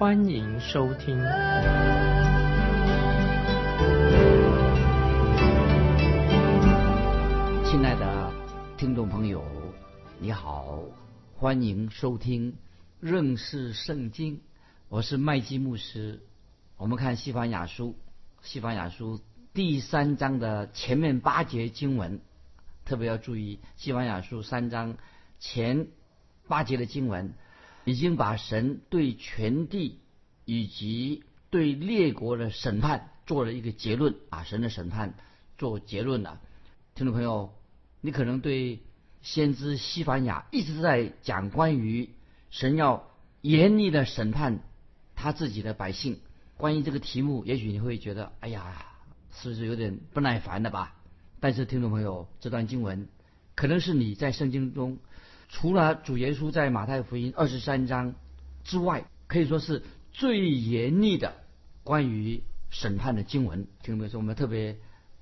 欢迎收听。亲爱的听众朋友，你好，欢迎收听认识圣经。我是麦基牧师。我们看西方雅书，西方雅书。第三章的前面八节经文，特别要注意，《西方雅书》三章前八节的经文，已经把神对全地以及对列国的审判做了一个结论啊，神的审判做结论了。听众朋友，你可能对先知西番雅一直在讲关于神要严厉的审判他自己的百姓，关于这个题目，也许你会觉得，哎呀。是不是有点不耐烦的吧？但是听众朋友，这段经文可能是你在圣经中除了主耶稣在马太福音二十三章之外，可以说是最严厉的关于审判的经文。听众朋友，我们特别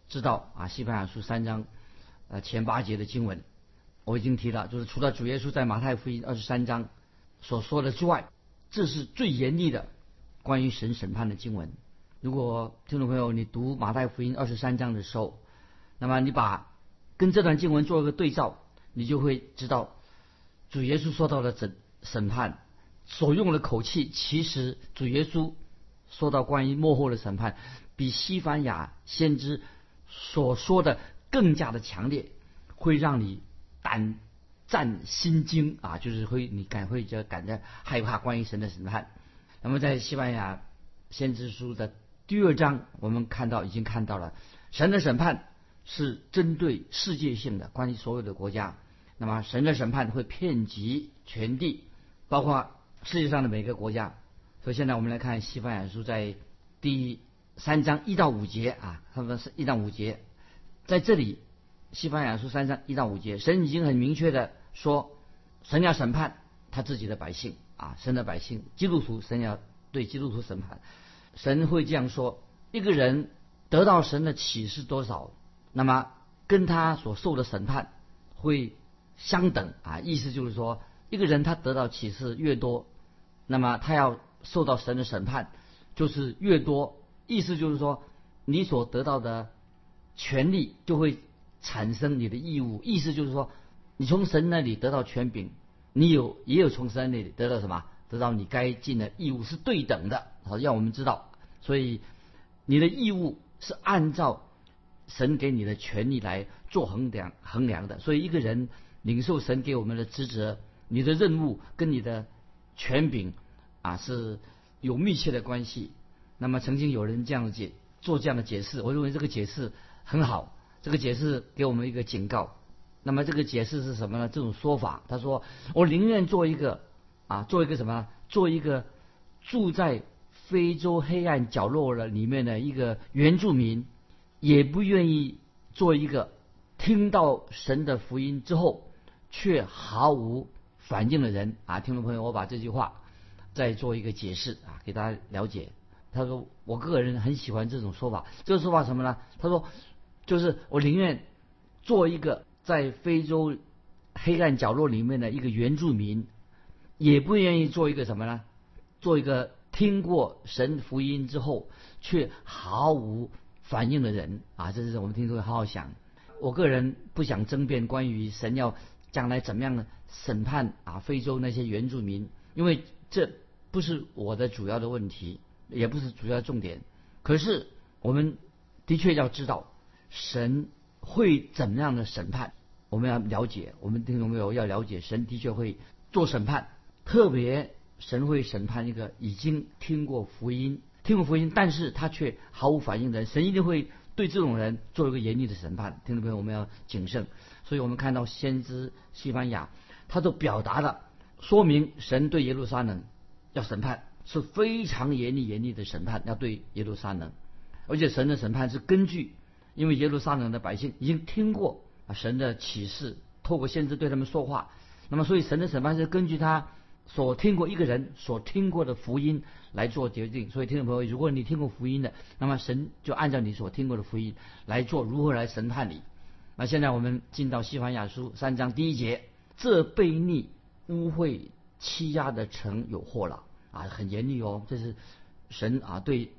知道啊，西班牙书三章呃前八节的经文，我已经提了，就是除了主耶稣在马太福音二十三章所说的之外，这是最严厉的关于神审判的经文。如果听众朋友你读马太福音二十三章的时候，那么你把跟这段经文做一个对照，你就会知道主耶稣说到了审审判所用的口气，其实主耶稣说到关于幕后的审判，比西班牙先知所说的更加的强烈，会让你胆战心惊啊，就是会你感会就感觉害怕关于神的审判。那么在西班牙先知书的。第二章我们看到已经看到了，神的审判是针对世界性的，关于所有的国家。那么神的审判会遍及全地，包括世界上的每个国家。所以现在我们来看西方雅书在第三章一到五节啊，他们是一到五节，在这里西方雅书三章一到五节，神已经很明确的说，神要审判他自己的百姓啊，神的百姓基督徒，神要对基督徒审判。神会这样说：一个人得到神的启示多少，那么跟他所受的审判会相等啊。意思就是说，一个人他得到启示越多，那么他要受到神的审判就是越多。意思就是说，你所得到的权利就会产生你的义务。意思就是说，你从神那里得到权柄，你有也有从神那里得到什么？得到你该尽的义务是对等的。好，让我们知道。所以，你的义务是按照神给你的权利来做衡量衡量的。所以，一个人领受神给我们的职责，你的任务跟你的权柄啊是有密切的关系。那么，曾经有人这样解做这样的解释，我认为这个解释很好。这个解释给我们一个警告。那么，这个解释是什么呢？这种说法，他说：“我宁愿做一个啊，做一个什么？做一个住在。”非洲黑暗角落的里面的一个原住民，也不愿意做一个听到神的福音之后却毫无反应的人啊！听众朋友，我把这句话再做一个解释啊，给大家了解。他说：“我个人很喜欢这种说法。这个说法什么呢？他说，就是我宁愿做一个在非洲黑暗角落里面的一个原住民，也不愿意做一个什么呢？做一个。”听过神福音之后却毫无反应的人啊，这是我们听众好好想。我个人不想争辩关于神要将来怎么样的审判啊非洲那些原住民，因为这不是我的主要的问题，也不是主要重点。可是我们的确要知道神会怎么样的审判，我们要了解。我们听众朋友要了解，神的确会做审判，特别。神会审判一个已经听过福音、听过福音，但是他却毫无反应的人。神一定会对这种人做一个严厉的审判。听众朋友，我们要谨慎。所以我们看到先知西班牙，他都表达了说明神对耶路撒冷要审判。是非常严厉严厉的审判，要对耶路撒冷，而且神的审判是根据，因为耶路撒冷的百姓已经听过啊神的启示，透过先知对他们说话，那么所以神的审判是根据他所听过一个人所听过的福音来做决定。所以听众朋友，如果你听过福音的，那么神就按照你所听过的福音来做如何来审判你。那现在我们进到西番雅书三章第一节，这悖逆污秽欺压的城有祸了。啊，很严厉哦，这是神啊对，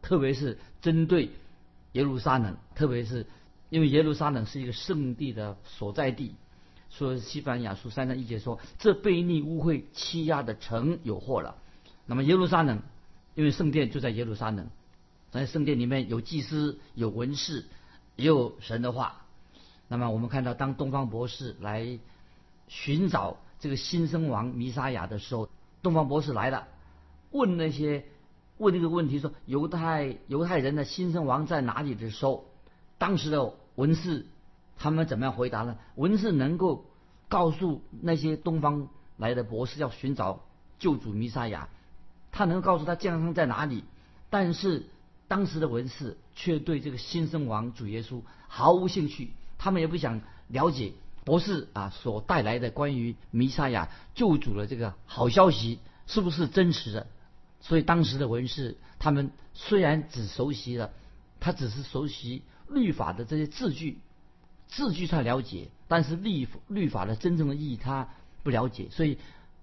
特别是针对耶路撒冷，特别是因为耶路撒冷是一个圣地的所在地，说西班牙书三章一节说，这悖逆污秽欺压的城有祸了。那么耶路撒冷，因为圣殿就在耶路撒冷，在圣殿里面有祭司、有文士，也有神的话。那么我们看到，当东方博士来寻找这个新生王弥沙亚的时候。东方博士来了，问那些问这个问题说犹太犹太人的新生王在哪里的时候，当时的文士他们怎么样回答呢？文士能够告诉那些东方来的博士要寻找救主弥撒亚，他能告诉他健康在哪里，但是当时的文士却对这个新生王主耶稣毫无兴趣，他们也不想了解。博士啊，所带来的关于弥撒亚救主的这个好消息是不是真实的？所以当时的文士，他们虽然只熟悉了，他只是熟悉律法的这些字句，字句他了解，但是律律法的真正的意义他不了解。所以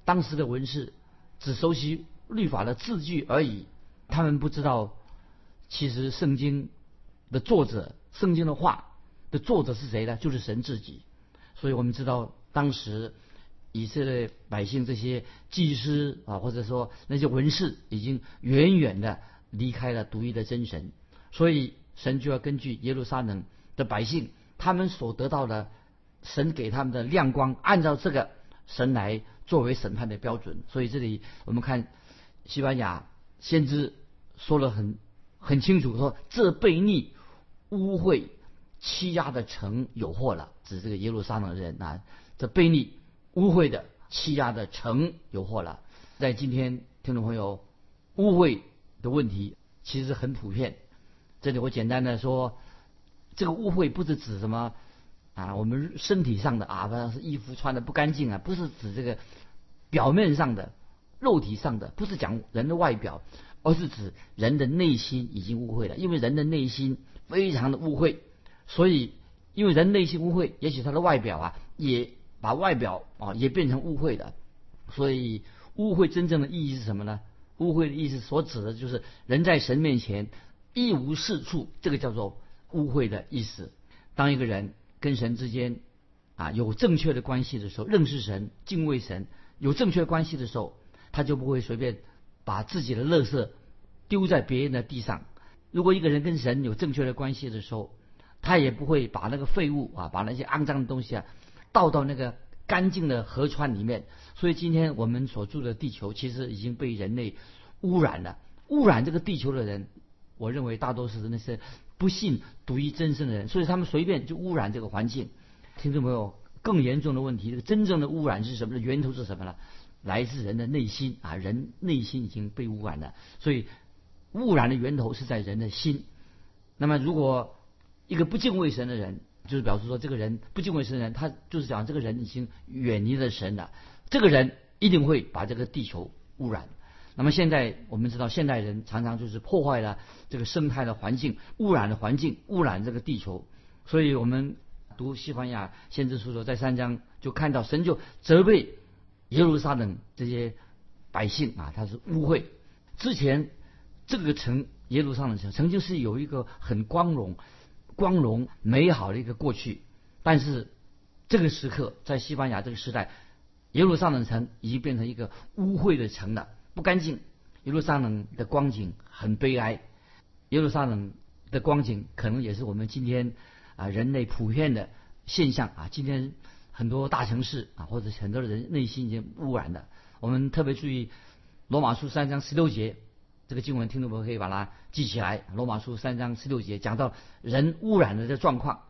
当时的文士只熟悉律法的字句而已，他们不知道其实圣经的作者，圣经的话的作者是谁呢？就是神自己。所以我们知道，当时以色列百姓这些祭司啊，或者说那些文士，已经远远的离开了独一的真神。所以神就要根据耶路撒冷的百姓，他们所得到的神给他们的亮光，按照这个神来作为审判的标准。所以这里我们看西班牙先知说了很很清楚，说这悖逆污秽。欺压的城有祸了，指这个耶路撒冷人啊，这悖逆污秽的欺压的城有祸了。在今天，听众朋友，污秽的问题其实很普遍。这里我简单的说，这个污秽不是指什么啊，我们身体上的啊，不是衣服穿的不干净啊，不是指这个表面上的、肉体上的，不是讲人的外表，而是指人的内心已经污秽了，因为人的内心非常的污秽。所以，因为人内心污秽，也许他的外表啊，也把外表啊也变成污秽的。所以，污秽真正的意义是什么呢？污秽的意思所指的就是人在神面前一无是处，这个叫做污秽的意思。当一个人跟神之间啊有正确的关系的时候，认识神、敬畏神，有正确关系的时候，他就不会随便把自己的垃圾丢在别人的地上。如果一个人跟神有正确的关系的时候，他也不会把那个废物啊，把那些肮脏的东西啊，倒到那个干净的河川里面。所以今天我们所住的地球，其实已经被人类污染了。污染这个地球的人，我认为大多数是那些不信独一真神的人，所以他们随便就污染这个环境。听众朋友，更严重的问题，这个真正的污染是什么的？源头是什么呢？来自人的内心啊，人内心已经被污染了。所以污染的源头是在人的心。那么如果一个不敬畏神的人，就是表示说，这个人不敬畏神的人，他就是讲这个人已经远离了神了。这个人一定会把这个地球污染。那么现在我们知道，现代人常常就是破坏了这个生态的环境，污染的环境，污染这个地球。所以我们读西班牙先知书说，在三章就看到神就责备耶路撒冷这些百姓啊，他是污秽。之前这个城耶路撒冷城曾经是有一个很光荣。光荣美好的一个过去，但是这个时刻在西班牙这个时代，耶路撒冷城已经变成一个污秽的城了，不干净。耶路撒冷的光景很悲哀，耶路撒冷的光景可能也是我们今天啊人类普遍的现象啊。今天很多大城市啊，或者很多人内心已经污染了。我们特别注意罗马书三章十六节。这个经文，听众朋友可以把它记起来。罗马书三章十六节讲到人污染的这状况。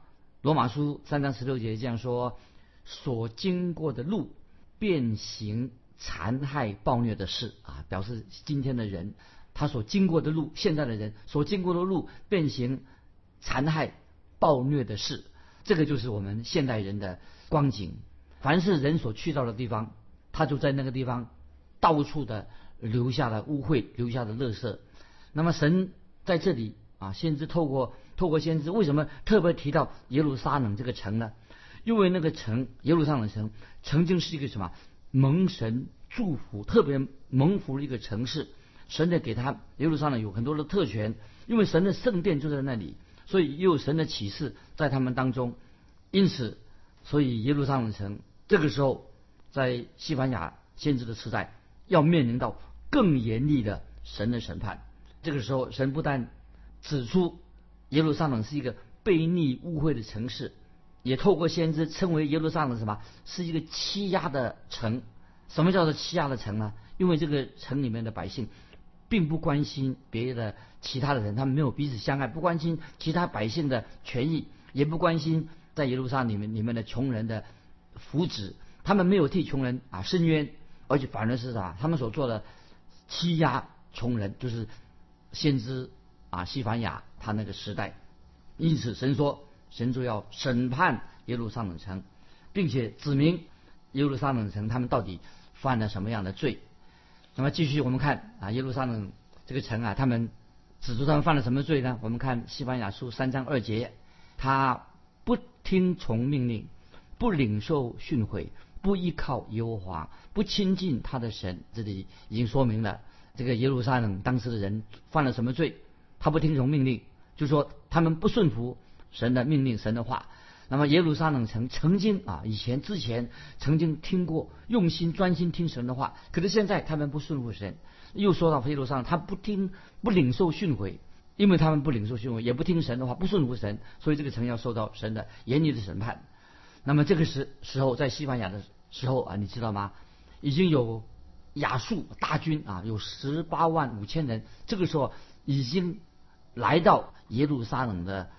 罗马书三章十六节这样说：所经过的路，变形残害暴虐的事啊，表示今天的人他所经过的路，现在的人所经过的路变形残害暴虐的事，这个就是我们现代人的光景。凡是人所去到的地方，他就在那个地方到处的留下了污秽，留下的垃圾。那么神在这里啊，先知透过透过先知，为什么特别提到耶路撒冷这个城呢？因为那个城耶路撒冷城曾经是一个什么蒙神祝福、特别蒙福的一个城市。神的给他耶路撒冷有很多的特权，因为神的圣殿就在那里，所以又有神的启示在他们当中。因此，所以耶路撒冷城这个时候在西班牙先知的时代要面临到更严厉的神的审判。这个时候，神不但指出耶路撒冷是一个悖逆污秽的城市，也透过先知称为耶路撒冷什么是一个欺压的城。什么叫做欺压的城呢？因为这个城里面的百姓。并不关心别的其他的人，他们没有彼此相爱，不关心其他百姓的权益，也不关心在耶路撒冷里面里面的穷人的福祉，他们没有替穷人啊伸冤，而且反而是啥？他们所做的欺压穷人，就是先知啊西凡雅他那个时代。因此神说，神就要审判耶路撒冷城，并且指明耶路撒冷城他们到底犯了什么样的罪。那么继续，我们看啊，耶路撒冷这个城啊，他们指出他们犯了什么罪呢？我们看西班牙书三章二节，他不听从命令，不领受训诲，不依靠耶和华，不亲近他的神。这里已经说明了这个耶路撒冷当时的人犯了什么罪？他不听从命令，就说他们不顺服神的命令，神的话。那么耶路撒冷城曾经啊，以前之前曾经听过用心专心听神的话，可是现在他们不顺服神。又说到耶路撒冷，他不听不领受训诲，因为他们不领受训诲，也不听神的话，不顺服神，所以这个城要受到神的严厉的审判。那么这个时时候在西班牙的时候啊，你知道吗？已经有亚述大军啊，有十八万五千人，这个时候已经来到耶路撒冷的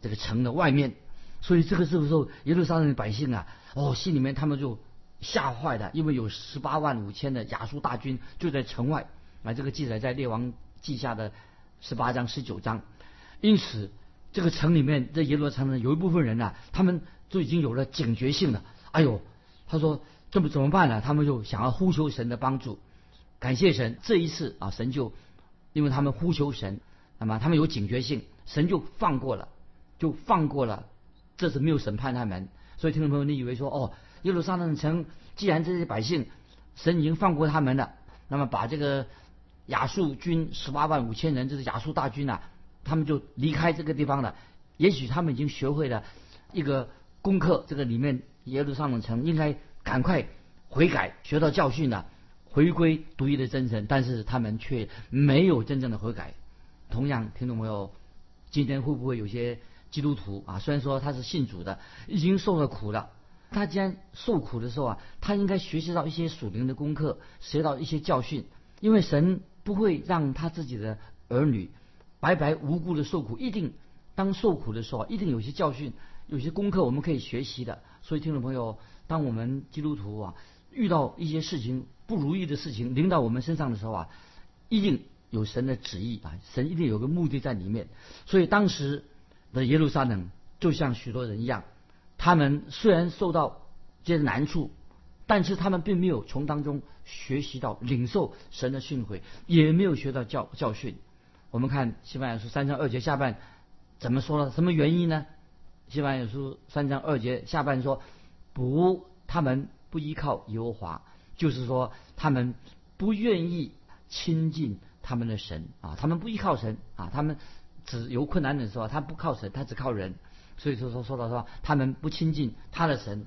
这个城的外面。所以这个时候，耶路撒冷的百姓啊，哦，心里面他们就吓坏了，因为有十八万五千的亚述大军就在城外。啊，这个记载在列王记下的十八章、十九章。因此，这个城里面这耶路撒冷有一部分人呢，他们就已经有了警觉性了。哎呦，他说这么怎么办呢？他们就想要呼求神的帮助，感谢神。这一次啊，神就因为他们呼求神，那么他们有警觉性，神就放过了，就放过了。这次没有审判他们，所以听众朋友，你以为说哦，耶路撒冷城既然这些百姓神已经放过他们了，那么把这个亚述军十八万五千人，这是亚述大军呐，他们就离开这个地方了。也许他们已经学会了一个功课，这个里面耶路撒冷城应该赶快悔改，学到教训了，回归独一的真神。但是他们却没有真正的悔改。同样，听众朋友，今天会不会有些？基督徒啊，虽然说他是信主的，已经受了苦了。他既然受苦的时候啊，他应该学习到一些属灵的功课，学到一些教训。因为神不会让他自己的儿女白白无辜的受苦，一定当受苦的时候，一定有些教训，有些功课我们可以学习的。所以，听众朋友，当我们基督徒啊遇到一些事情不如意的事情临到我们身上的时候啊，一定有神的旨意啊，神一定有个目的在里面。所以当时。的耶路撒冷就像许多人一样，他们虽然受到这些难处，但是他们并没有从当中学习到领受神的训诲，也没有学到教教训。我们看西班牙书三章二节下半怎么说呢？什么原因呢？西班牙书三章二节下半说，不，他们不依靠耶和华，就是说他们不愿意亲近他们的神啊，他们不依靠神啊，他们。只有困难的时候，他不靠神，他只靠人。所以说说说到说，他们不亲近他的神。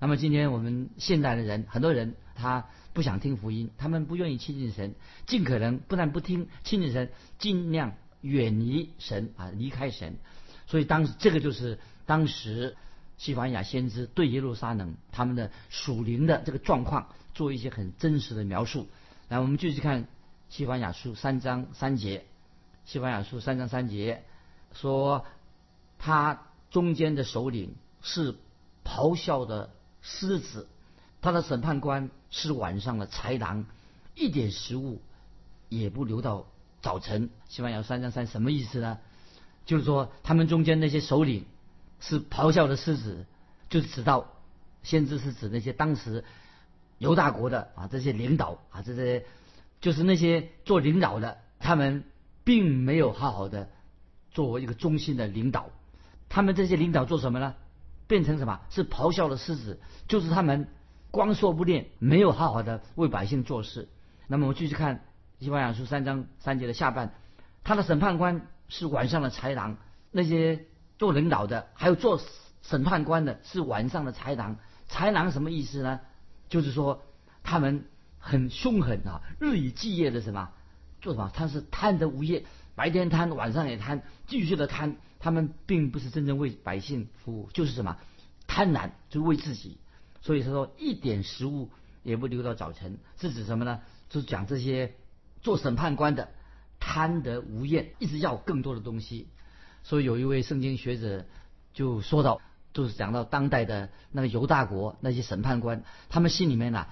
那么今天我们现代的人，很多人他不想听福音，他们不愿意亲近神，尽可能不但不听亲近神，尽量远离神啊，离开神。所以当时这个就是当时西班牙先知对耶路撒冷他们的属灵的这个状况做一些很真实的描述。来，我们继续看西班牙书三章三节。西班牙书三章三节说，他中间的首领是咆哮的狮子，他的审判官是晚上的豺狼，一点食物也不留到早晨。西班牙三章三什么意思呢？就是说他们中间那些首领是咆哮的狮子，就是指到先知是指那些当时犹大国的啊这些领导啊这些就是那些做领导的，他们并没有好好的作为一个中心的领导。他们这些领导做什么呢？变成什么？是咆哮的狮子，就是他们光说不练，没有好好的为百姓做事。那么我们继续看《西班牙书》三章三节的下半，他的审判官是晚上的豺狼，那些做领导的，还有做审判官的，是晚上的豺狼。豺狼什么意思呢？就是说他们很凶狠啊，日以继夜的什么做什么？他是贪得无厌，白天贪，晚上也贪，继续的贪。他们并不是真正为百姓服务，就是什么贪婪，就为自己。所以他说一点食物也不留到早晨，是指什么呢？就是讲这些做审判官的贪得无厌，一直要更多的东西。所以有一位圣经学者就说到，就是讲到当代的那个犹大国那些审判官，他们心里面呐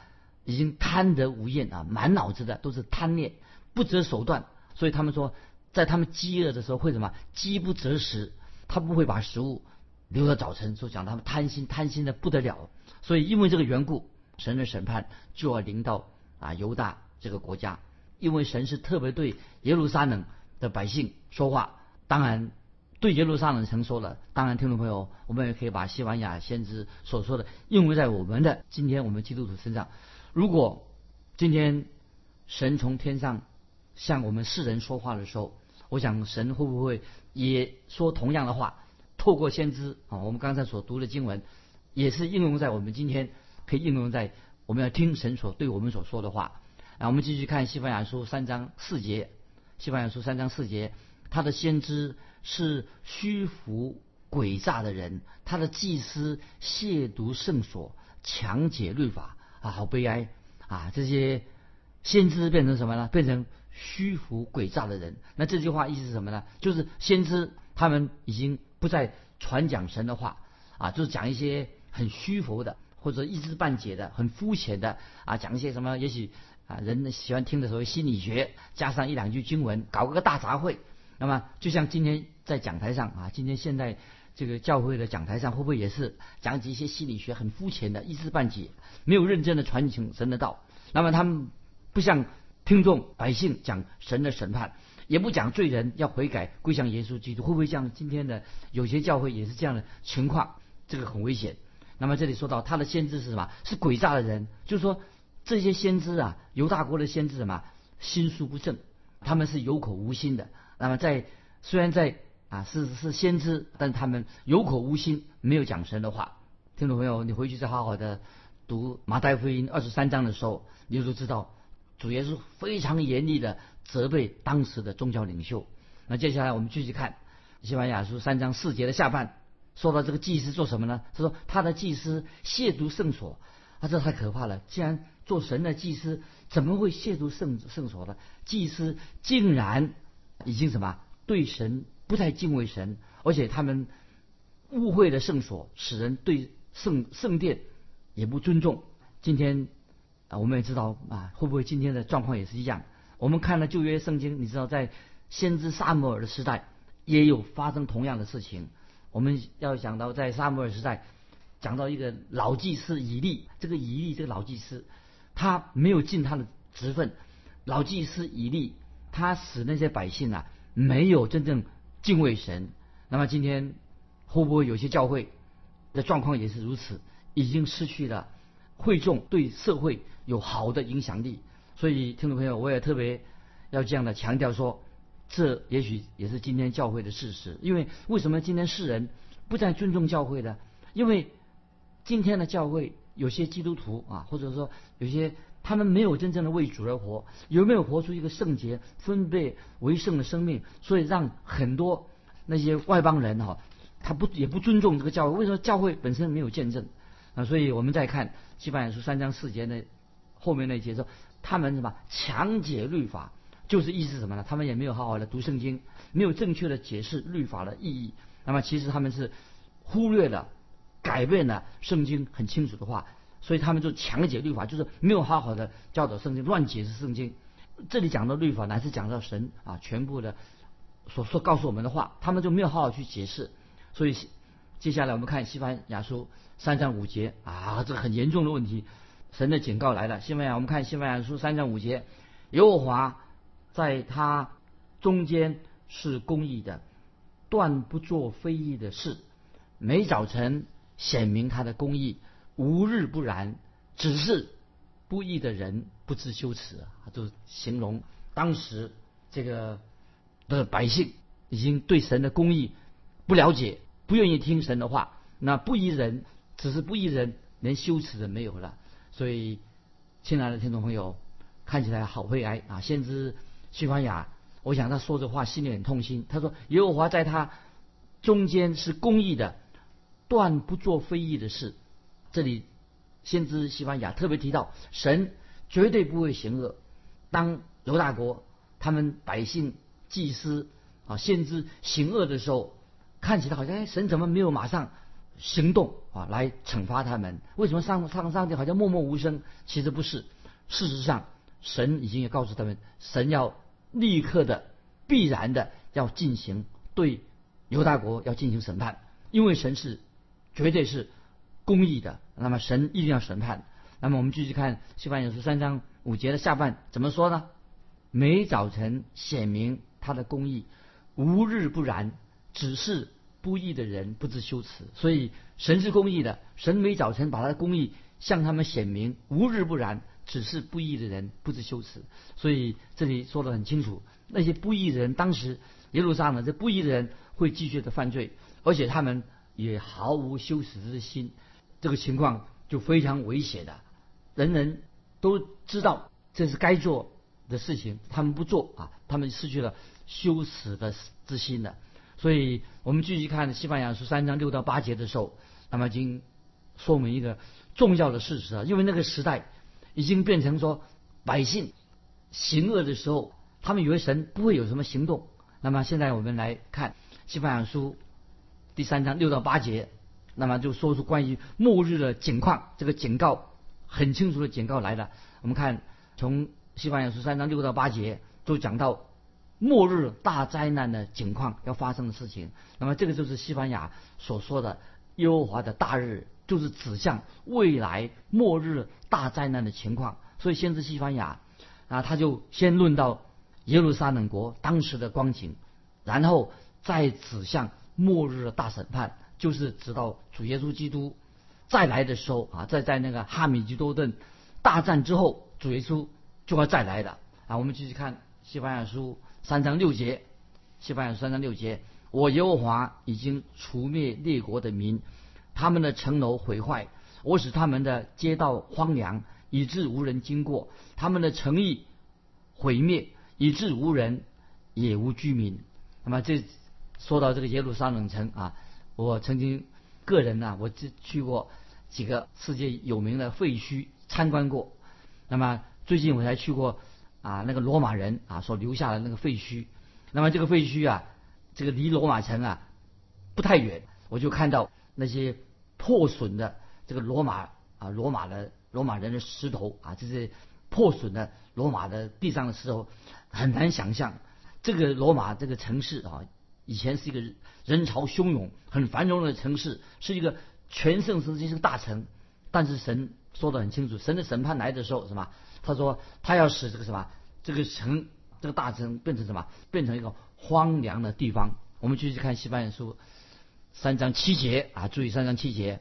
已经贪得无厌啊，满脑子的都是贪念，不择手段。所以他们说。在他们饥饿的时候会什么？饥不择食，他不会把食物留到早晨。说讲他们贪心，贪心的不得了。所以因为这个缘故，神的审判就要临到啊犹大这个国家。因为神是特别对耶路撒冷的百姓说话，当然对耶路撒冷曾说了。当然，听众朋友，我们也可以把西班牙先知所说的应用在我们的今天我们基督徒身上。如果今天神从天上向我们世人说话的时候，我想神会不会也说同样的话？透过先知啊，我们刚才所读的经文，也是应用在我们今天，可以应用在我们要听神所对我们所说的话。啊，我们继续看西班牙书三章四节，西班牙书三章四节，他的先知是虚浮诡诈的人，他的祭司亵渎圣所，强解律法啊，好悲哀啊！这些先知变成什么呢？变成。虚浮诡诈的人，那这句话意思是什么呢？就是先知他们已经不再传讲神的话啊，就是讲一些很虚浮的，或者一知半解的、很肤浅的啊，讲一些什么？也许啊，人喜欢听的所谓心理学，加上一两句经文，搞个大杂烩。那么，就像今天在讲台上啊，今天现在这个教会的讲台上，会不会也是讲几一些心理学很肤浅的、一知半解，没有认真的传承神的道？那么他们不像。听众百姓讲神的审判，也不讲罪人要悔改归向耶稣基督，会不会像今天的有些教会也是这样的情况？这个很危险。那么这里说到他的先知是什么？是诡诈的人，就是说这些先知啊，犹大国的先知什么心术不正，他们是有口无心的。那么在虽然在啊是是先知，但他们有口无心，没有讲神的话。听众朋友，你回去再好好的读马太福音二十三章的时候，你就知道。主耶稣非常严厉的责备当时的宗教领袖。那接下来我们继续看西班牙书三章四节的下半，说到这个祭司做什么呢？他说他的祭司亵渎圣所，啊，这太可怕了！既然做神的祭司，怎么会亵渎圣圣所呢？祭司竟然已经什么？对神不太敬畏神，而且他们误会了圣所，使人对。圣圣殿也不尊重。今天。啊，我们也知道。啊，会不会今天的状况也是一样？我们看了旧约圣经，你知道。在先知撒母耳的时代也有发生同样的事情。我们要讲到在撒母耳时代，讲到一个老祭司以利，这个以利这个老祭司，他没有尽他的职分。老祭司以利，他使那些百姓啊没有真正敬畏神。那么今天会不会有些教会的状况也是如此？已经失去了会众对社会。有好的影响力，所以听众朋友，我也特别要这样的强调说，这也许也是今天教会的事实。因为为什么今天世人不再尊重教会呢？因为今天的教会有些基督徒啊，或者说有些他们没有真正的为主而活，有没有活出一个圣洁、分别为圣的生命？所以让很多那些外邦人哈，他不也不尊重这个教会。为什么教会本身没有见证啊？所以我们再看西班牙书三章四节的。后面那节说，他们什么强解律法，就是意思什么呢？他们也没有好好的读圣经，没有正确的解释律法的意义。那么其实他们是忽略了、改变了圣经很清楚的话。所以他们就强解律法，就是没有好好的教导圣经，乱解释圣经。这里讲到律法，乃是讲到神啊全部的所说告诉我们的话，他们就没有好好去解释。所以接下来我们看西班牙书三章五节啊，这个很严重的问题，神的警告来了。西班牙，我们看西班牙书三章五节，耶和华在他中间是公义的，断不做非义的事，每早晨显明他的公义。无日不然，只是不义的人不知羞耻啊！就形容当时这个的百姓已经对神的公义不了解，不愿意听神的话。那不义人只是不义人，连羞耻都没有了。所以，亲爱的听众朋友，看起来好悲哀啊！先知西番雅，我想他说这话心里很痛心。他说：“耶和华在他中间是公义的，断不做非义的事。”这里，先知西班牙特别提到，神绝对不会行恶。当犹大国他们百姓祭司啊先知行恶的时候，看起来好像哎神怎么没有马上行动啊来惩罚他们？为什么上上上帝好像默默无声？其实不是，事实上神已经也告诉他们，神要立刻的、必然的要进行对犹大国要进行审判，因为神是绝对是。公义的，那么神一定要审判。那么我们继续看《西番雅书》三章五节的下半怎么说呢？每早晨显明他的公义，无日不然。只是不义的人不知羞耻。所以神是公义的，神每早晨把他的公义向他们显明，无日不然。只是不义的人不知羞耻。所以这里说的很清楚，那些不义的人，当时耶路撒冷这不义的人会继续的犯罪，而且他们也毫无羞耻之心。这个情况就非常危险的，人人都知道这是该做的事情，他们不做啊，他们失去了羞耻的之心的。所以我们继续看《西班牙书》三章六到八节的时候，那么已经说明一个重要的事实啊，因为那个时代已经变成说百姓行恶的时候，他们以为神不会有什么行动。那么现在我们来看《西班牙书》第三章六到八节。那么就说出关于末日的景况，这个警告很清楚的警告来了。我们看从西班牙书三章六到八节，都讲到末日大灾难的景况要发生的事情。那么这个就是西班牙所说的耶和华的大日，就是指向未来末日大灾难的情况。所以先知西班牙啊，他就先论到耶路撒冷国当时的光景，然后再指向末日的大审判。就是直到主耶稣基督再来的时候啊，在在那个哈米吉多顿大战之后，主耶稣就要再来了啊。我们继续看西班牙书三章六节，西班牙书三章六节，我耶和华已经除灭列国的民，他们的城楼毁坏，我使他们的街道荒凉，以致无人经过；他们的城邑毁灭，以致无人也无居民。那么这说到这个耶路撒冷城啊。我曾经个人呢，我只去过几个世界有名的废墟参观过。那么最近我才去过啊，那个罗马人啊所留下的那个废墟。那么这个废墟啊，这个离罗马城啊不太远，我就看到那些破损的这个罗马啊罗马的罗马人的石头啊，这些破损的罗马的地上的石头，很难想象这个罗马这个城市啊。以前是一个人潮汹涌、很繁荣的城市，是一个全盛时期是个大城。但是神说的很清楚，神的审判来的时候，什么？他说他要使这个什么这个城这个大城变成什么？变成一个荒凉的地方。我们继续看西班牙书三章七节啊，注意三章七节。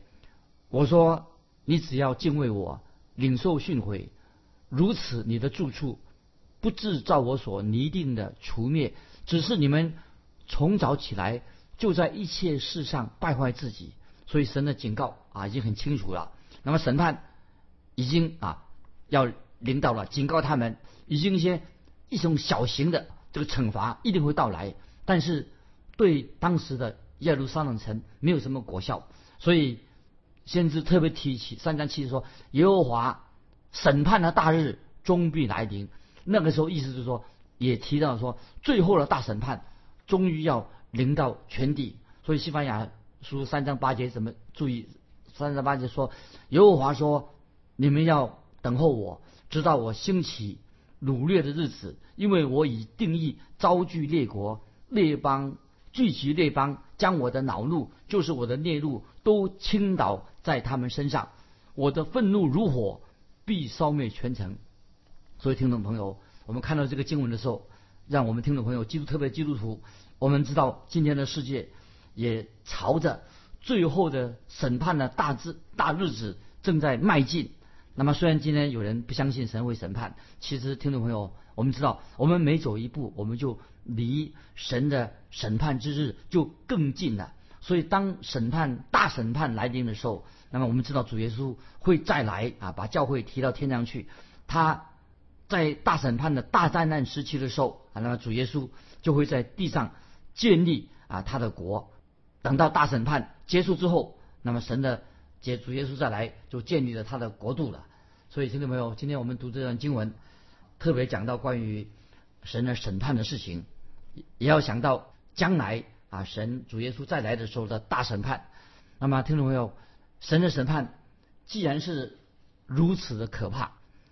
我说你只要敬畏我，领受训诲，如此你的住处不制造我所拟定的除灭，只是你们。从早起来就在一切事上败坏自己，所以神的警告啊已经很清楚了。那么审判已经啊要领导了，警告他们已经一些一种小型的这个惩罚一定会到来，但是对当时的耶路撒冷城没有什么果效。所以先知特别提起三章七说耶和华审判的大日终必来临。那个时候意思就是说也提到说最后的大审判。终于要临到全地，所以西班牙书三章八节怎么注意？三章八节说，耶和华说：“你们要等候我，直到我兴起掳掠的日子，因为我已定义招聚列国列邦，聚集列邦，将我的恼怒，就是我的烈怒，都倾倒在他们身上。我的愤怒如火，必烧灭全城。所以，听众朋友，我们看到这个经文的时候，让我们听众朋友，基督特别基督徒，我们知道今天的世界也朝着最后的审判的大日大日子正在迈进。那么，虽然今天有人不相信神会审判，其实听众朋友，我们知道，我们每走一步，我们就离神的审判之日就更近了。所以，当审判大审判来临的时候，那么我们知道主耶稣会再来啊，把教会提到天上去。他在大审判的大灾难时期的时候啊，那么主耶稣就会在地上建立啊他的国。等到大审判结束之后，那么神的接主耶稣再来就建立了他的国度了。所以，听众朋友，今天我们读这段经文，特别讲到关于神的审判的事情，也要想到将来啊神主耶稣再来的时候的大审判。那么，听众朋友。神的审判既然是如此的可怕，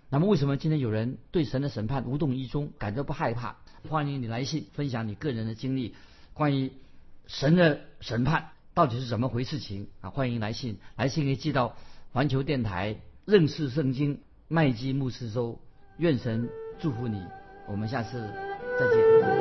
那么为什么今天有人对神的审判无动于衷，感到不害怕？欢迎你来信分享你个人的经历，关于神的审判到底是怎么回事情啊？欢迎来信，来信可以寄到环球电台认识圣经麦基牧师收。愿神祝福你，我们下次再见。